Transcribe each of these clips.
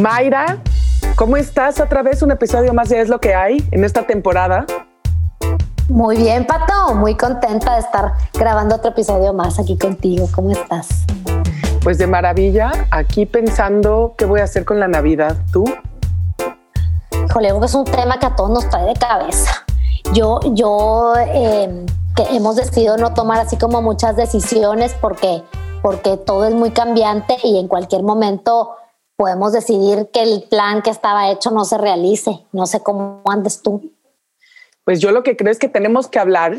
Mayra, ¿cómo estás? Otra vez un episodio más de Es lo que hay en esta temporada. Muy bien, Pato, muy contenta de estar grabando otro episodio más aquí contigo. ¿Cómo estás? Pues de maravilla, aquí pensando qué voy a hacer con la Navidad. ¿Tú? Híjole, es un tema que a todos nos trae de cabeza. Yo, yo, eh, que hemos decidido no tomar así como muchas decisiones porque, porque todo es muy cambiante y en cualquier momento podemos decidir que el plan que estaba hecho no se realice. No sé cómo andes tú. Pues yo lo que creo es que tenemos que hablar.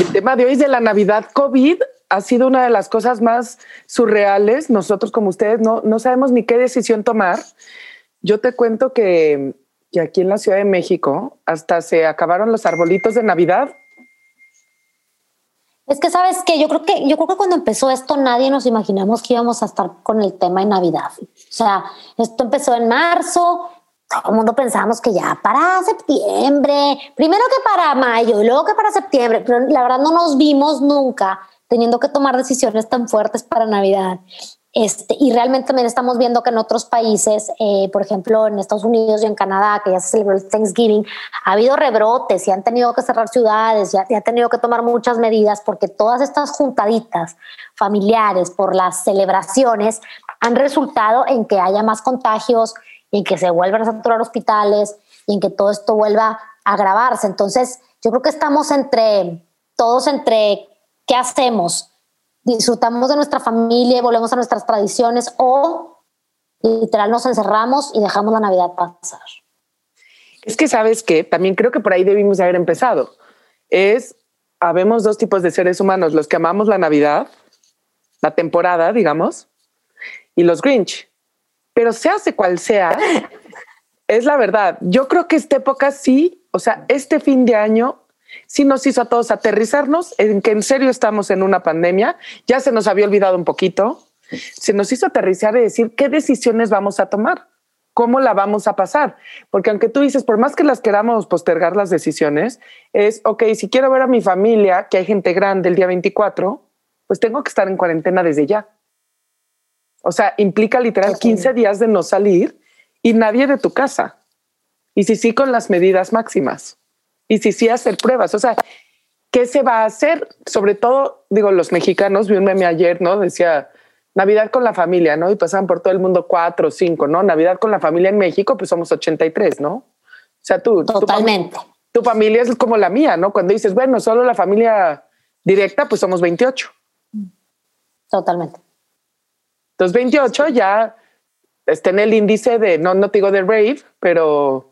El tema de hoy es de la Navidad COVID. Ha sido una de las cosas más surreales. Nosotros como ustedes no, no sabemos ni qué decisión tomar. Yo te cuento que, que aquí en la Ciudad de México hasta se acabaron los arbolitos de Navidad es que sabes que yo creo que yo creo que cuando empezó esto nadie nos imaginamos que íbamos a estar con el tema de Navidad. O sea, esto empezó en marzo, todo el mundo pensamos que ya para septiembre, primero que para mayo y luego que para septiembre, pero la verdad no nos vimos nunca teniendo que tomar decisiones tan fuertes para Navidad. Este, y realmente también estamos viendo que en otros países, eh, por ejemplo en Estados Unidos y en Canadá, que ya se celebró el Thanksgiving, ha habido rebrotes y han tenido que cerrar ciudades, ya, han tenido que tomar muchas medidas porque todas estas juntaditas familiares por las celebraciones han resultado en que haya más contagios, en que se vuelvan a saturar hospitales y en que todo esto vuelva a agravarse. Entonces, yo creo que estamos entre todos entre qué hacemos disfrutamos de nuestra familia y volvemos a nuestras tradiciones o literal nos encerramos y dejamos la Navidad pasar. Es que sabes que también creo que por ahí debimos haber empezado. Es, habemos dos tipos de seres humanos, los que amamos la Navidad, la temporada, digamos, y los Grinch. Pero sea hace cual sea, es la verdad. Yo creo que esta época sí, o sea, este fin de año sí nos hizo a todos aterrizarnos en que en serio estamos en una pandemia. Ya se nos había olvidado un poquito. Se nos hizo aterrizar y decir qué decisiones vamos a tomar, cómo la vamos a pasar. Porque aunque tú dices, por más que las queramos postergar las decisiones, es, ok, si quiero ver a mi familia, que hay gente grande el día 24, pues tengo que estar en cuarentena desde ya. O sea, implica literal 15 días de no salir y nadie de tu casa. Y si sí, con las medidas máximas y si sí hacer pruebas. O sea, ¿qué se va a hacer? Sobre todo, digo, los mexicanos, vi un meme ayer, ¿no? Decía Navidad con la familia, ¿no? Y pasaban por todo el mundo cuatro o cinco, ¿no? Navidad con la familia en México, pues somos 83, ¿no? O sea, tú. Totalmente. Tu, familia es como la mía, ¿no? Cuando dices, bueno, solo la familia directa, pues somos 28. Totalmente. Entonces, 28 ya está en el índice de, no, no te digo de rave, pero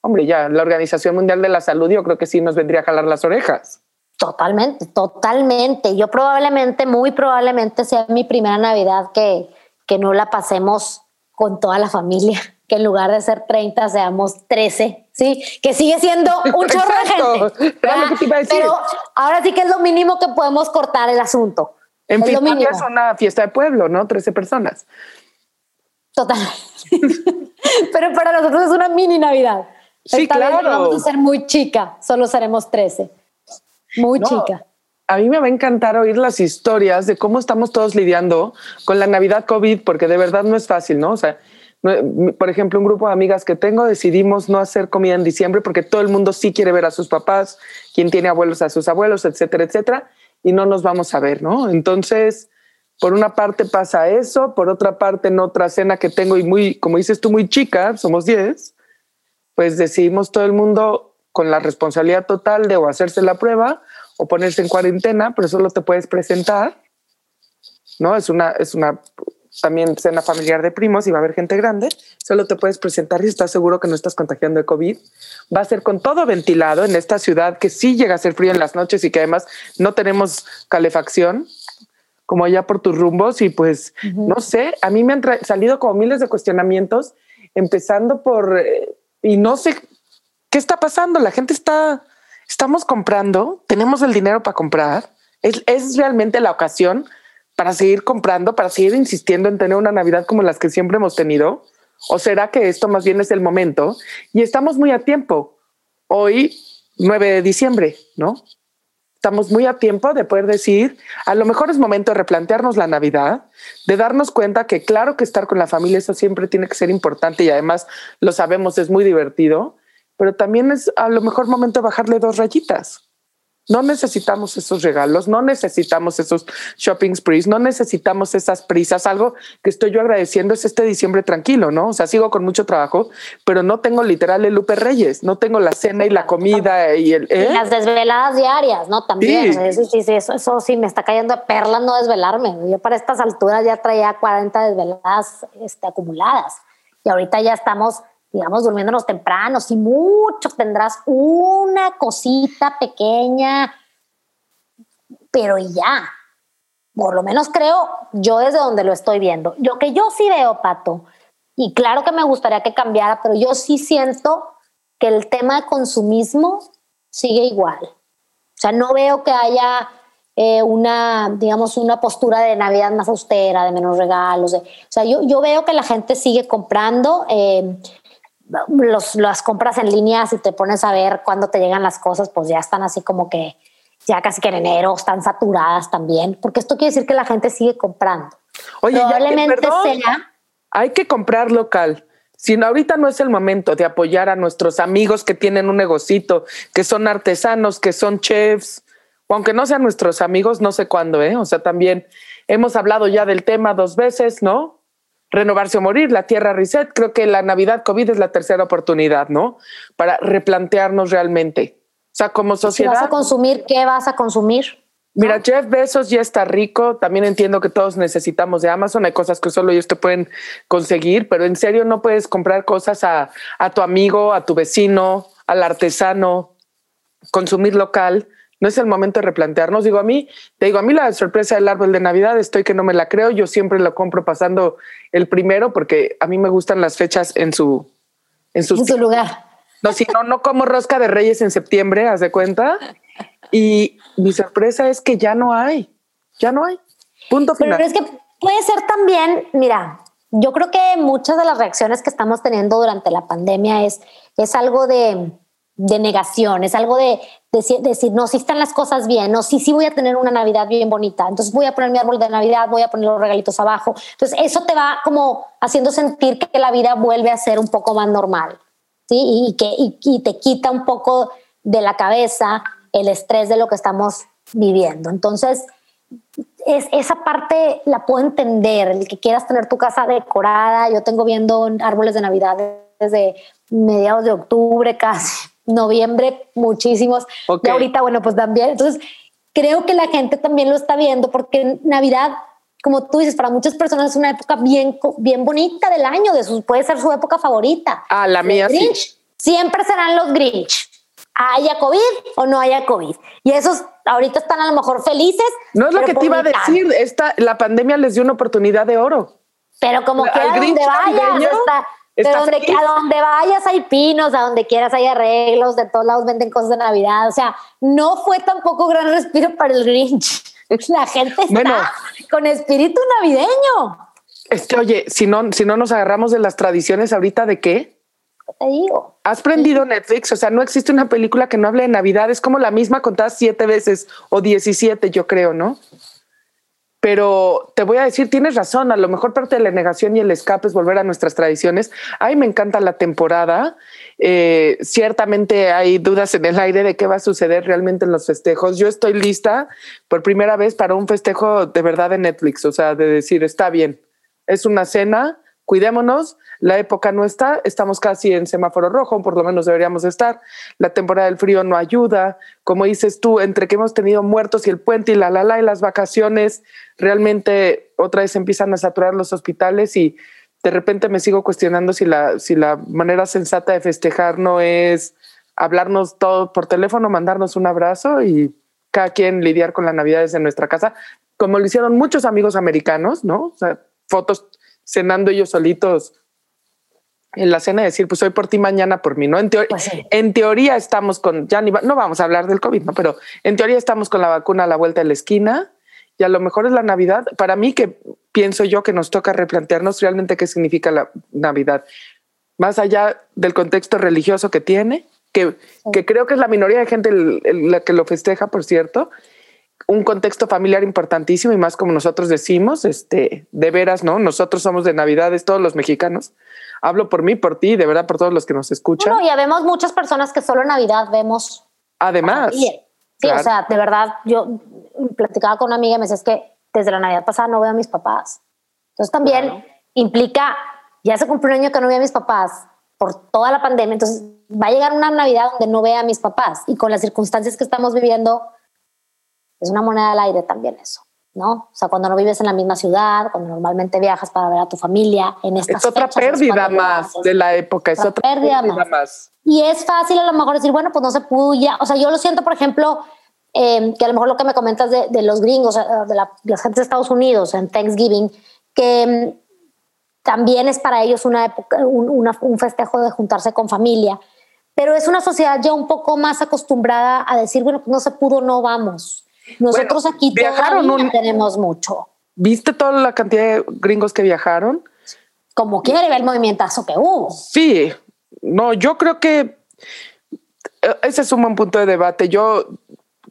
hombre, ya la Organización Mundial de la Salud yo creo que sí nos vendría a jalar las orejas. Totalmente, totalmente. Yo probablemente, muy probablemente sea mi primera Navidad que, que no la pasemos con toda la familia, que en lugar de ser 30 seamos 13, ¿sí? Que sigue siendo un chorro de gente. Pero ahora sí que es lo mínimo que podemos cortar el asunto. En fin, es una fiesta de pueblo, ¿no? 13 personas. Total. Pero para nosotros es una mini Navidad. Sí, claro. vamos a ser muy chica, solo seremos 13. Muy chica. A mí me va a encantar oír las historias de cómo estamos todos lidiando con la Navidad COVID, porque de verdad no es fácil, ¿no? O sea, por ejemplo, un grupo de amigas que tengo decidimos no hacer comida en diciembre porque todo el mundo sí quiere ver a sus papás, quien tiene abuelos a sus abuelos, etcétera, etcétera, y no nos vamos a ver, ¿no? Entonces, por una parte pasa eso, por otra parte en otra cena que tengo y muy, como dices tú, muy chica, somos 10, pues decidimos todo el mundo con la responsabilidad total de o hacerse la prueba o ponerse en cuarentena, pero solo te puedes presentar, ¿no? Es una, es una también cena familiar de primos y va a haber gente grande, solo te puedes presentar y estás seguro que no estás contagiando de COVID. Va a ser con todo ventilado en esta ciudad que sí llega a ser frío en las noches y que además no tenemos calefacción, como allá por tus rumbos y pues no sé, a mí me han salido como miles de cuestionamientos, empezando por eh, y no sé qué está pasando. La gente está, estamos comprando, tenemos el dinero para comprar. Es, es realmente la ocasión para seguir comprando, para seguir insistiendo en tener una Navidad como las que siempre hemos tenido. ¿O será que esto más bien es el momento? Y estamos muy a tiempo. Hoy, 9 de diciembre, ¿no? Estamos muy a tiempo de poder decir, a lo mejor es momento de replantearnos la Navidad, de darnos cuenta que claro que estar con la familia, eso siempre tiene que ser importante y además lo sabemos, es muy divertido, pero también es a lo mejor momento de bajarle dos rayitas. No necesitamos esos regalos, no necesitamos esos shopping sprees, no necesitamos esas prisas. Algo que estoy yo agradeciendo es este diciembre tranquilo, ¿no? O sea, sigo con mucho trabajo, pero no tengo literal el Lupe Reyes, no tengo la cena y la comida y el... ¿eh? las desveladas diarias, ¿no? También. Sí. sí, sí, eso, eso, sí me está cayendo de perlas no desvelarme. Yo para estas alturas ya traía 40 desveladas este, acumuladas y ahorita ya estamos digamos, durmiéndonos temprano, si mucho tendrás una cosita pequeña, pero ya. Por lo menos creo yo desde donde lo estoy viendo. Yo que yo sí veo, Pato, y claro que me gustaría que cambiara, pero yo sí siento que el tema de consumismo sigue igual. O sea, no veo que haya eh, una, digamos, una postura de Navidad más austera, de menos regalos. o sea, yo, yo veo que la gente sigue comprando. Eh, los, las compras en línea, si te pones a ver cuándo te llegan las cosas, pues ya están así como que ya casi que en enero están saturadas también, porque esto quiere decir que la gente sigue comprando. Oye, Probablemente sea. Hay que comprar local. Si ahorita no es el momento de apoyar a nuestros amigos que tienen un negocito, que son artesanos, que son chefs, o aunque no sean nuestros amigos, no sé cuándo, ¿eh? O sea, también hemos hablado ya del tema dos veces, ¿no? Renovarse o morir, la tierra reset. Creo que la Navidad COVID es la tercera oportunidad, ¿no? Para replantearnos realmente. O sea, como sociedad. vas a consumir, ¿qué vas a consumir? Mira, Jeff Bezos ya está rico. También entiendo que todos necesitamos de Amazon. Hay cosas que solo ellos te pueden conseguir, pero en serio no puedes comprar cosas a, a tu amigo, a tu vecino, al artesano, consumir local no es el momento de replantearnos. Digo, a mí, te digo, a mí la sorpresa del árbol de Navidad estoy que no me la creo. Yo siempre lo compro pasando el primero porque a mí me gustan las fechas en su, en, su lugar. No, si no, no como rosca de reyes en septiembre, haz de cuenta. Y mi sorpresa es que ya no hay, ya no hay. Punto final. Pero es que puede ser también, mira, yo creo que muchas de las reacciones que estamos teniendo durante la pandemia es, es algo de, de negación, es algo de, decir, no, si están las cosas bien, no, sí, sí voy a tener una Navidad bien bonita, entonces voy a poner mi árbol de Navidad, voy a poner los regalitos abajo. Entonces eso te va como haciendo sentir que la vida vuelve a ser un poco más normal, ¿sí? Y, que y, te quita un poco de la cabeza el estrés de lo que estamos viviendo. Entonces, es, esa parte la puedo entender, el que quieras tener tu casa decorada, yo tengo viendo árboles de Navidad desde mediados de octubre casi noviembre muchísimos. Y ahorita, bueno, pues también. Entonces, creo que la gente también lo está viendo porque Navidad, como tú dices, para muchas personas es una época bien, bien bonita del año, de su, puede ser su época favorita. Ah, la mía sí. Siempre serán los Grinch. Haya COVID o no haya COVID. Y esos ahorita están a lo mejor felices. No es lo que te iba a decir. Esta, la pandemia les dio una oportunidad de oro. Pero como que donde vayas, pero donde, a donde vayas hay pinos, a donde quieras hay arreglos, de todos lados venden cosas de Navidad. O sea, no fue tampoco gran respiro para el Grinch. La gente está con espíritu navideño. Es que, oye, si no, si no nos agarramos de las tradiciones ahorita, ¿de qué? Te digo. Has prendido Netflix, o sea, no existe una película que no hable de Navidad, es como la misma contada siete veces o diecisiete, yo creo, ¿no? Pero te voy a decir, tienes razón, a lo mejor parte de la negación y el escape es volver a nuestras tradiciones. Ay, me encanta la temporada. Eh, ciertamente hay dudas en el aire de qué va a suceder realmente en los festejos. Yo estoy lista por primera vez para un festejo de verdad de Netflix, o sea, de decir, está bien, es una cena, cuidémonos, la época no está, estamos casi en semáforo rojo, por lo menos deberíamos estar, la temporada del frío no ayuda, como dices tú, entre que hemos tenido muertos y el puente y la la la y las vacaciones, realmente otra vez empiezan a saturar los hospitales y de repente me sigo cuestionando si la, si la manera sensata de festejar no es hablarnos todo por teléfono, mandarnos un abrazo y cada quien lidiar con la Navidad desde nuestra casa, como lo hicieron muchos amigos americanos, ¿no? O sea, fotos cenando ellos solitos en la cena, decir, pues hoy por ti, mañana por mí, ¿no? En, pues en teoría estamos con, ya ni no vamos a hablar del COVID, ¿no? Pero en teoría estamos con la vacuna a la vuelta de la esquina y a lo mejor es la Navidad. Para mí, que pienso yo que nos toca replantearnos realmente qué significa la Navidad, más allá del contexto religioso que tiene, que, que creo que es la minoría de gente la que lo festeja, por cierto, un contexto familiar importantísimo y más como nosotros decimos, este, de veras, ¿no? Nosotros somos de Navidades, todos los mexicanos. Hablo por mí, por ti, de verdad, por todos los que nos escuchan. No, y vemos muchas personas que solo en Navidad vemos. Además. Sí, o sea, de verdad, yo platicaba con una amiga y me decía, es que desde la Navidad pasada no veo a mis papás. Entonces también implica, ya se cumplió un año que no veo a mis papás por toda la pandemia, entonces va a llegar una Navidad donde no vea a mis papás y con las circunstancias que estamos viviendo, es una moneda al aire también eso. ¿no? O sea, cuando no vives en la misma ciudad, cuando normalmente viajas para ver a tu familia, en estas Es otra pérdida más de la época, es otra, pérdida, más. Y es fácil a lo mejor decir, bueno, pues no se pudo ya. O sea, yo lo siento, por ejemplo, em, que a lo mejor lo que me comentas de, los gringos, de la, gente de Estados Unidos en Thanksgiving, que em, también es para ellos una época, un, un festejo de juntarse con familia. Pero es una sociedad ya un poco más acostumbrada a decir, bueno, pues no se pudo, no vamos. Nosotros aquí todavía tenemos mucho. ¿Viste toda la cantidad de gringos que viajaron? Como quiere ver el movimientazo que hubo. Sí, no, yo creo que eh, ese es un buen punto de debate. Yo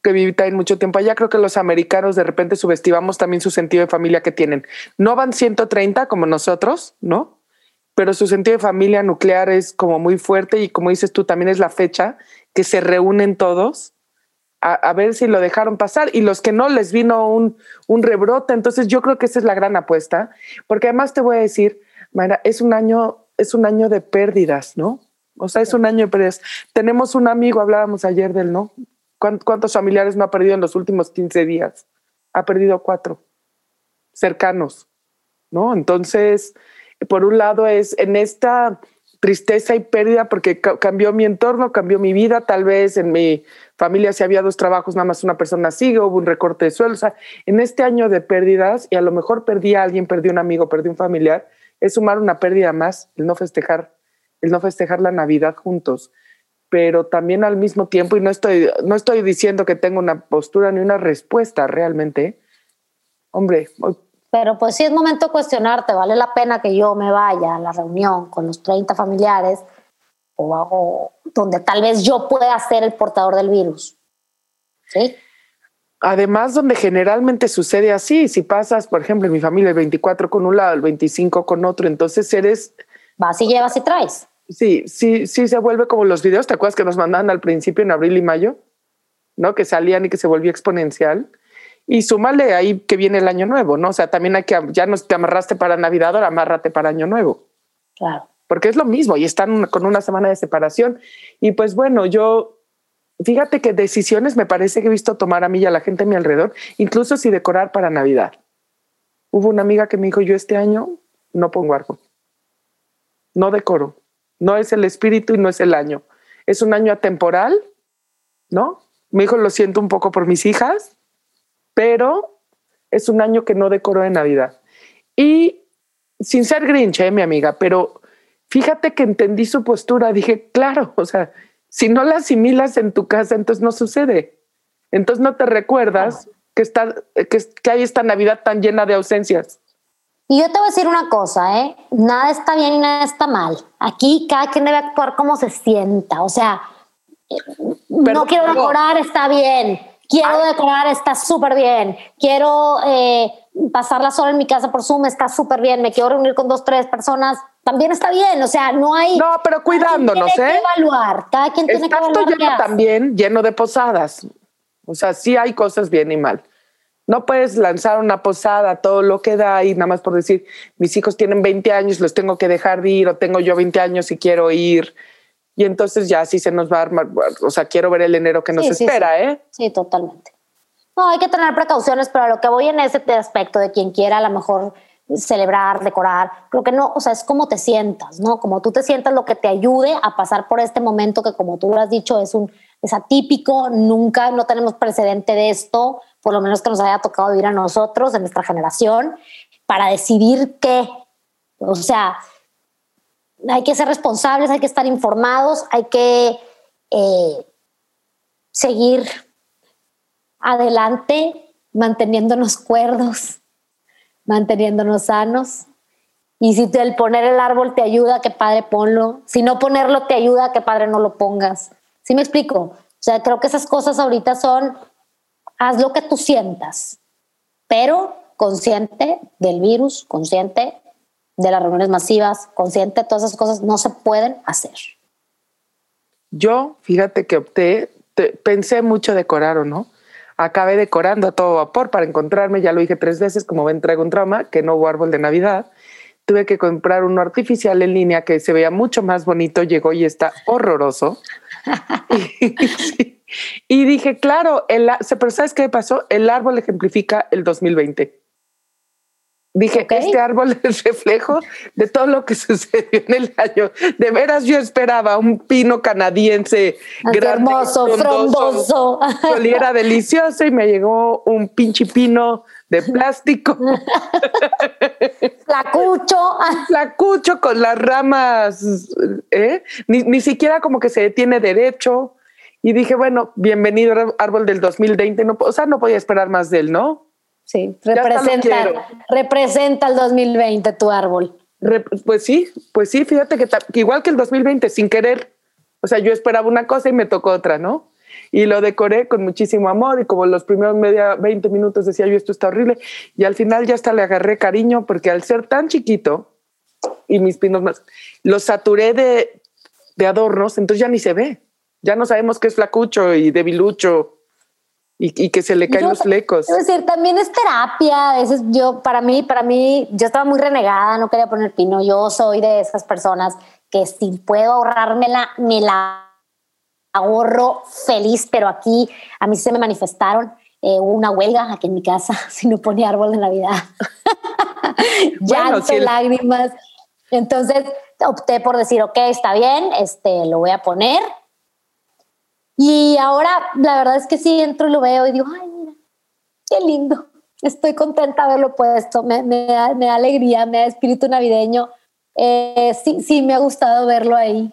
que viví también mucho tiempo allá, creo que los americanos de repente subestimamos también su sentido de familia que tienen. No van 130 como nosotros, ¿no? Pero su sentido de familia nuclear es como muy fuerte y como dices tú, también es la fecha que se reúnen todos a, ver si lo dejaron pasar y los que no les vino un, un, rebrote. Entonces yo creo que esa es la gran apuesta, porque además te voy a decir, Mayra, es un año, es un año de pérdidas, ¿no? O sea, es un año de pérdidas. Tenemos un amigo, hablábamos ayer del, ¿no? ¿Cuántos familiares no ha perdido en los últimos 15 días? Ha perdido cuatro cercanos, ¿no? Entonces, por un lado es en esta tristeza y pérdida porque cambió mi entorno, cambió mi vida, tal vez en mi familia si había dos trabajos, nada más una persona sigue, hubo un recorte de sueldo, o sea, en este año de pérdidas y a lo mejor perdí a alguien, perdí un amigo, perdí un familiar, es sumar una pérdida más, el no festejar, el no festejar la Navidad juntos, pero también al mismo tiempo y no estoy no estoy diciendo que tenga una postura ni una respuesta realmente. Hombre, pero pues sí es momento de cuestionarte, ¿vale la pena que yo me vaya a la reunión con los 30 familiares o, hago donde tal vez yo pueda ser el portador del virus? ¿Sí? Además, donde generalmente sucede así, si pasas, por ejemplo, en mi familia el 24 con un lado, el 25 con otro, entonces eres... Vas y llevas y traes. Sí, sí, sí se vuelve como los videos, ¿te acuerdas que nos mandaban al principio en abril y mayo? ¿No? Que salían y que se volvía exponencial. Y súmale ahí que viene el año nuevo, ¿no? O sea, también hay que, ya no te amarraste para Navidad, ahora amárrate para año nuevo. Claro. Porque es lo mismo y están con una semana de separación. Y pues bueno, yo, fíjate que decisiones me parece que he visto tomar a mí y a la gente a mi alrededor, incluso si decorar para Navidad. Hubo una amiga que me dijo, yo este año no pongo árbol, no decoro, no es el espíritu y no es el año. Es un año atemporal, ¿no? Me dijo, lo siento un poco por mis hijas, pero es un año que no decoró de Navidad. Y sin ser grinch, ¿eh, mi amiga, pero fíjate que entendí su postura. Dije, claro, o sea, si no la asimilas en tu casa, entonces no sucede. Entonces no te recuerdas que, está, que, que hay esta Navidad tan llena de ausencias. Y yo te voy a decir una cosa, ¿eh? Nada está bien y nada está mal. Aquí cada quien debe actuar como se sienta. O sea, no quiero decorar, está bien Quiero decorar, está súper bien. Quiero eh, pasarla sola en mi casa por Zoom, está súper bien. Me quiero reunir con dos, tres personas, también está bien. O sea, no hay. No, pero cuidándonos, tiene ¿eh? Que evaluar. Cada quien tiene que evaluar. lleno también, lleno de posadas. O sea, sí hay cosas bien y mal. No puedes lanzar una posada, todo lo que da y nada más por decir, mis hijos tienen 20 años, los tengo que dejar de ir, o tengo yo 20 años y quiero ir y entonces ya sí se nos va a armar, o sea, quiero ver el enero que nos espera, ¿eh? Sí, totalmente. No, hay que tener precauciones, pero a lo que voy en ese aspecto de quien quiera a lo mejor celebrar, decorar, creo que no, o sea, es como te sientas, ¿no? Como tú te sientas lo que te ayude a pasar por este momento que como tú lo has dicho es un es atípico, nunca no tenemos precedente de esto, por lo menos que nos haya tocado vivir a nosotros en nuestra generación para decidir qué, o sea, hay que ser responsables, hay que estar informados, hay que eh, seguir adelante manteniéndonos cuerdos, manteniéndonos sanos. Y si el poner el árbol te ayuda, que padre ponlo. Si no ponerlo te ayuda, que padre no lo pongas. ¿Sí me explico? O sea, creo que esas cosas ahorita son, haz lo que tú sientas, pero consciente del virus, consciente de las reuniones masivas, consciente de todas esas cosas, no se pueden hacer. Yo, fíjate que opté, pensé mucho decorar o no. Acabé decorando a todo vapor para encontrarme, ya lo dije tres veces, como ven, traigo un trauma, que no hubo árbol de Navidad. Tuve que comprar uno artificial en línea que se veía mucho más bonito, llegó y está horroroso. y, dije, claro, el, pero ¿sabes qué pasó? El árbol ejemplifica el 2020. Dije, que este árbol es reflejo de todo lo que sucedió en el año. De veras, yo esperaba un pino canadiense hermoso, frondoso. Oliera delicioso y me llegó un pinche pino de plástico. Flacucho. Flacucho con las ramas, ¿eh? ni, ni siquiera como que se detiene derecho. Y dije, bueno, bienvenido árbol del 2020. No, o sea, no podía esperar más de él, ¿no? Sí, representa, representa el 2020 tu árbol. pues sí, pues sí, fíjate que, igual que el 2020, sin querer, o sea, yo esperaba una cosa y me tocó otra, ¿no? Y lo decoré con muchísimo amor y como los primeros media 20 minutos decía yo, esto está horrible, y al final ya hasta le agarré cariño porque al ser tan chiquito y mis pinos más, los saturé de, de adornos, entonces ya ni se ve, ya no sabemos qué es flacucho y debilucho y, que se le caen los flecos. Es decir, también es terapia. A veces yo, para mí, para mí, yo estaba muy renegada, no quería poner pino. Yo soy de esas personas que si puedo ahorrármela, me la ahorro feliz, pero aquí a mí se me manifestaron eh, una huelga aquí en mi casa si no ponía árbol de Navidad. Llanto, lágrimas. Entonces opté por decir, ok, está bien, este, lo voy a poner y ahora la verdad es que sí entro y lo veo y digo, ay, mira, qué lindo. Estoy contenta de haberlo puesto, me, me, da, me da, alegría, me da espíritu navideño. Eh, sí, sí, me ha gustado verlo ahí.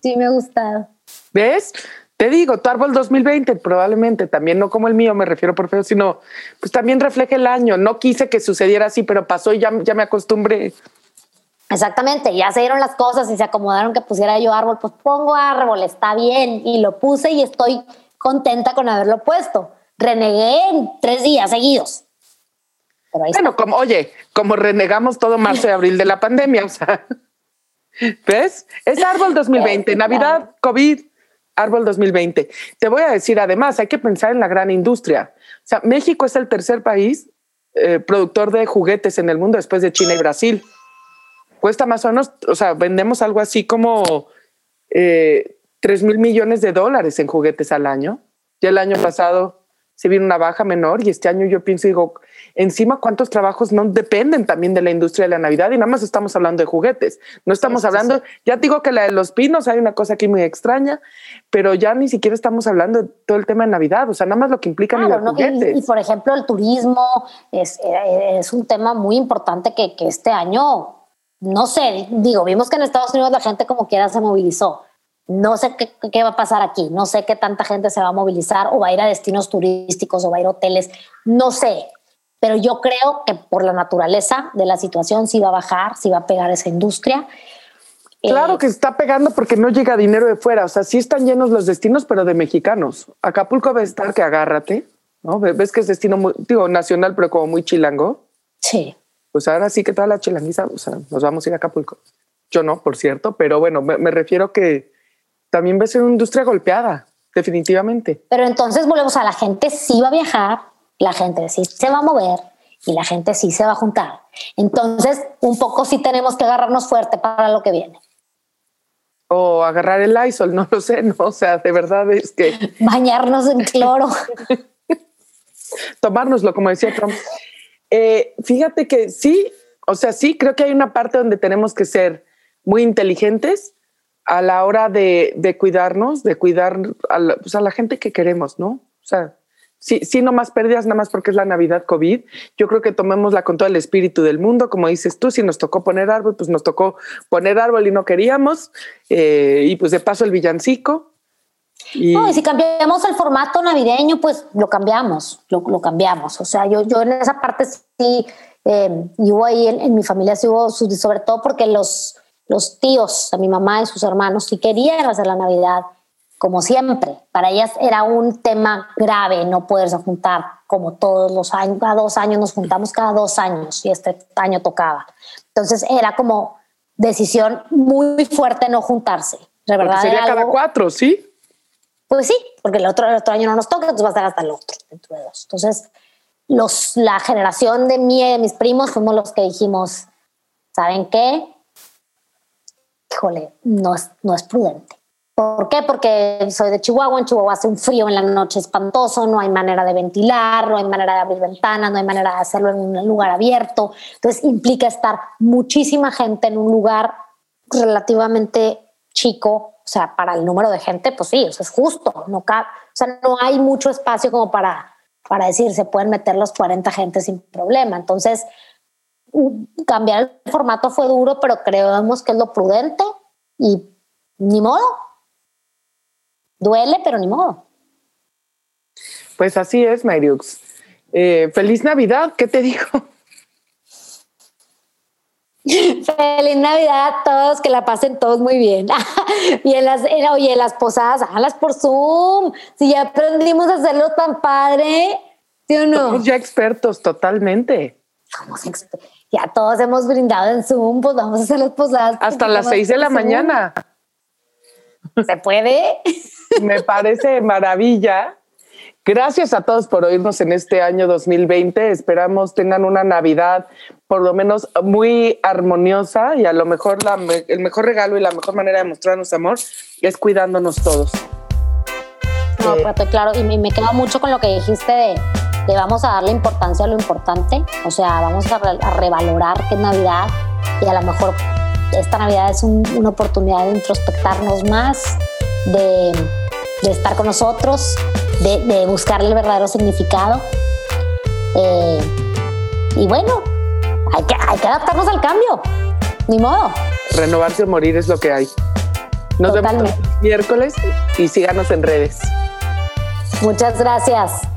Sí, me ha gustado. ¿Ves? Te digo, tu árbol 2020 probablemente, también no como el mío, me refiero por feo, sino pues también refleja el año. No quise que sucediera así, pero pasó y ya, ya me acostumbré. Exactamente, ya se dieron las cosas y se acomodaron que pusiera yo árbol, pues pongo árbol, está bien, y lo puse y estoy contenta con haberlo puesto. Renegué en tres días seguidos. bueno, como, oye, como renegamos todo marzo y abril de la pandemia, o sea, ¿ves? Es árbol 2020, Navidad, COVID, árbol 2020. Te voy a decir, además, hay que pensar en la gran industria. O sea, México es el tercer país eh, productor de juguetes en el mundo después de China y Brasil cuesta más o menos, o sea, vendemos algo así como eh, 3 mil millones de dólares en juguetes al año. Ya el año pasado se vino una baja menor y este año yo pienso, digo, encima cuántos trabajos no dependen también de la industria de la Navidad y nada más estamos hablando de juguetes. No estamos hablando, ya digo que la de los pinos hay una cosa aquí muy extraña, pero ya ni siquiera estamos hablando de todo el tema de Navidad, o sea, nada más lo que implica los juguetes. Y, por ejemplo, el turismo es, eh, es un tema muy importante que, que este año no sé, digo, vimos que en Estados Unidos la gente como quiera se movilizó. No sé qué, va a pasar aquí, no sé qué tanta gente se va a movilizar o va a ir a destinos turísticos o va a ir a hoteles, no sé, pero yo creo que por la naturaleza de la situación sí va a bajar, sí va a pegar esa industria. Claro eh, que está pegando porque no llega dinero de fuera, o sea, sí están llenos los destinos, pero de mexicanos. Acapulco va a estar que agárrate, ¿no? Ves que es destino muy, digo, nacional, pero como muy chilango. Sí pues ahora sí que toda la chilanguiza, o sea, nos vamos a ir a Acapulco. Yo no, por cierto, pero bueno, me, refiero que también va a ser una industria golpeada, definitivamente. Pero entonces volvemos a la gente sí va a viajar, la gente sí se va a mover y la gente sí se va a juntar. Entonces, un poco sí tenemos que agarrarnos fuerte para lo que viene. O agarrar el ISOL, no lo sé, no, o sea, de verdad es que... Bañarnos en cloro. Tomárnoslo, como decía Trump. Eh, fíjate que sí, o sea, sí, creo que hay una parte donde tenemos que ser muy inteligentes a la hora de, cuidarnos, de cuidar pues, a la, gente que queremos, ¿no? O sea, sí, sí, no más pérdidas, nada más porque es la Navidad COVID. Yo creo que tomémosla con todo el espíritu del mundo, como dices tú, si nos tocó poner árbol, pues nos tocó poner árbol y no queríamos, eh, y pues de paso el villancico, y... No, y si cambiamos el formato navideño, pues lo cambiamos, lo, lo cambiamos. O sea, yo, yo en esa parte sí, eh, yo ahí en, mi familia sí hubo, sobre todo porque los, los tíos, a mi mamá y sus hermanos, sí querían hacer la Navidad como siempre. Para ellas era un tema grave no poderse juntar como todos los años, cada dos años nos juntamos cada dos años y este año tocaba. Entonces era como decisión muy fuerte no juntarse. De verdad sería cada cuatro, ¿sí? Pues sí, porque el otro, el otro año no nos toca, entonces va a ser hasta el otro, dentro de dos. Entonces, los, la generación de mí y de mis primos fuimos los que dijimos, ¿saben qué? Híjole, no es, no es prudente. ¿Por qué? Porque soy de Chihuahua, en Chihuahua hace un frío en la noche espantoso, no hay manera de ventilar, no hay manera de abrir ventanas, no hay manera de hacerlo en un lugar abierto. Entonces implica estar muchísima gente en un lugar relativamente chico, o sea, para el número de gente, pues sí, eso es justo, no o sea, no hay mucho espacio como para, para decir, se pueden meter los 40 gente sin problema. Entonces, cambiar el formato fue duro, pero creemos que es lo prudente y ni modo, Duele, pero ni modo. Pues así es, Mariux. Eh, feliz Navidad, ¿qué te digo? Feliz Navidad a todos, que la pasen todos muy bien. y en las, oye, las posadas, háganlas por Zoom. Si ya aprendimos a hacerlo tan padre, ¿sí o no? Somos ya expertos, totalmente. Somos expertos. Ya todos hemos brindado en Zoom, pues vamos a hacer las posadas. Hasta las seis de la mañana. ¿Se puede? Me parece maravilla. Gracias a todos por oírnos en este año 2020. Esperamos tengan una Navidad por lo menos muy armoniosa y a lo mejor el mejor regalo y la mejor manera de mostrarnos amor es cuidándonos todos. No, eh, claro, y me, quedo mucho con lo que dijiste de, de, vamos a darle importancia a lo importante, o sea, vamos a, revalorar que es Navidad y a lo mejor esta Navidad es una oportunidad de introspectarnos más, de de estar con nosotros, de, de buscarle el verdadero significado. Eh, y bueno, hay que, hay que adaptarnos al cambio, ni modo. Renovarse o morir es lo que hay. Nos vemos el miércoles y síganos en redes. Muchas gracias.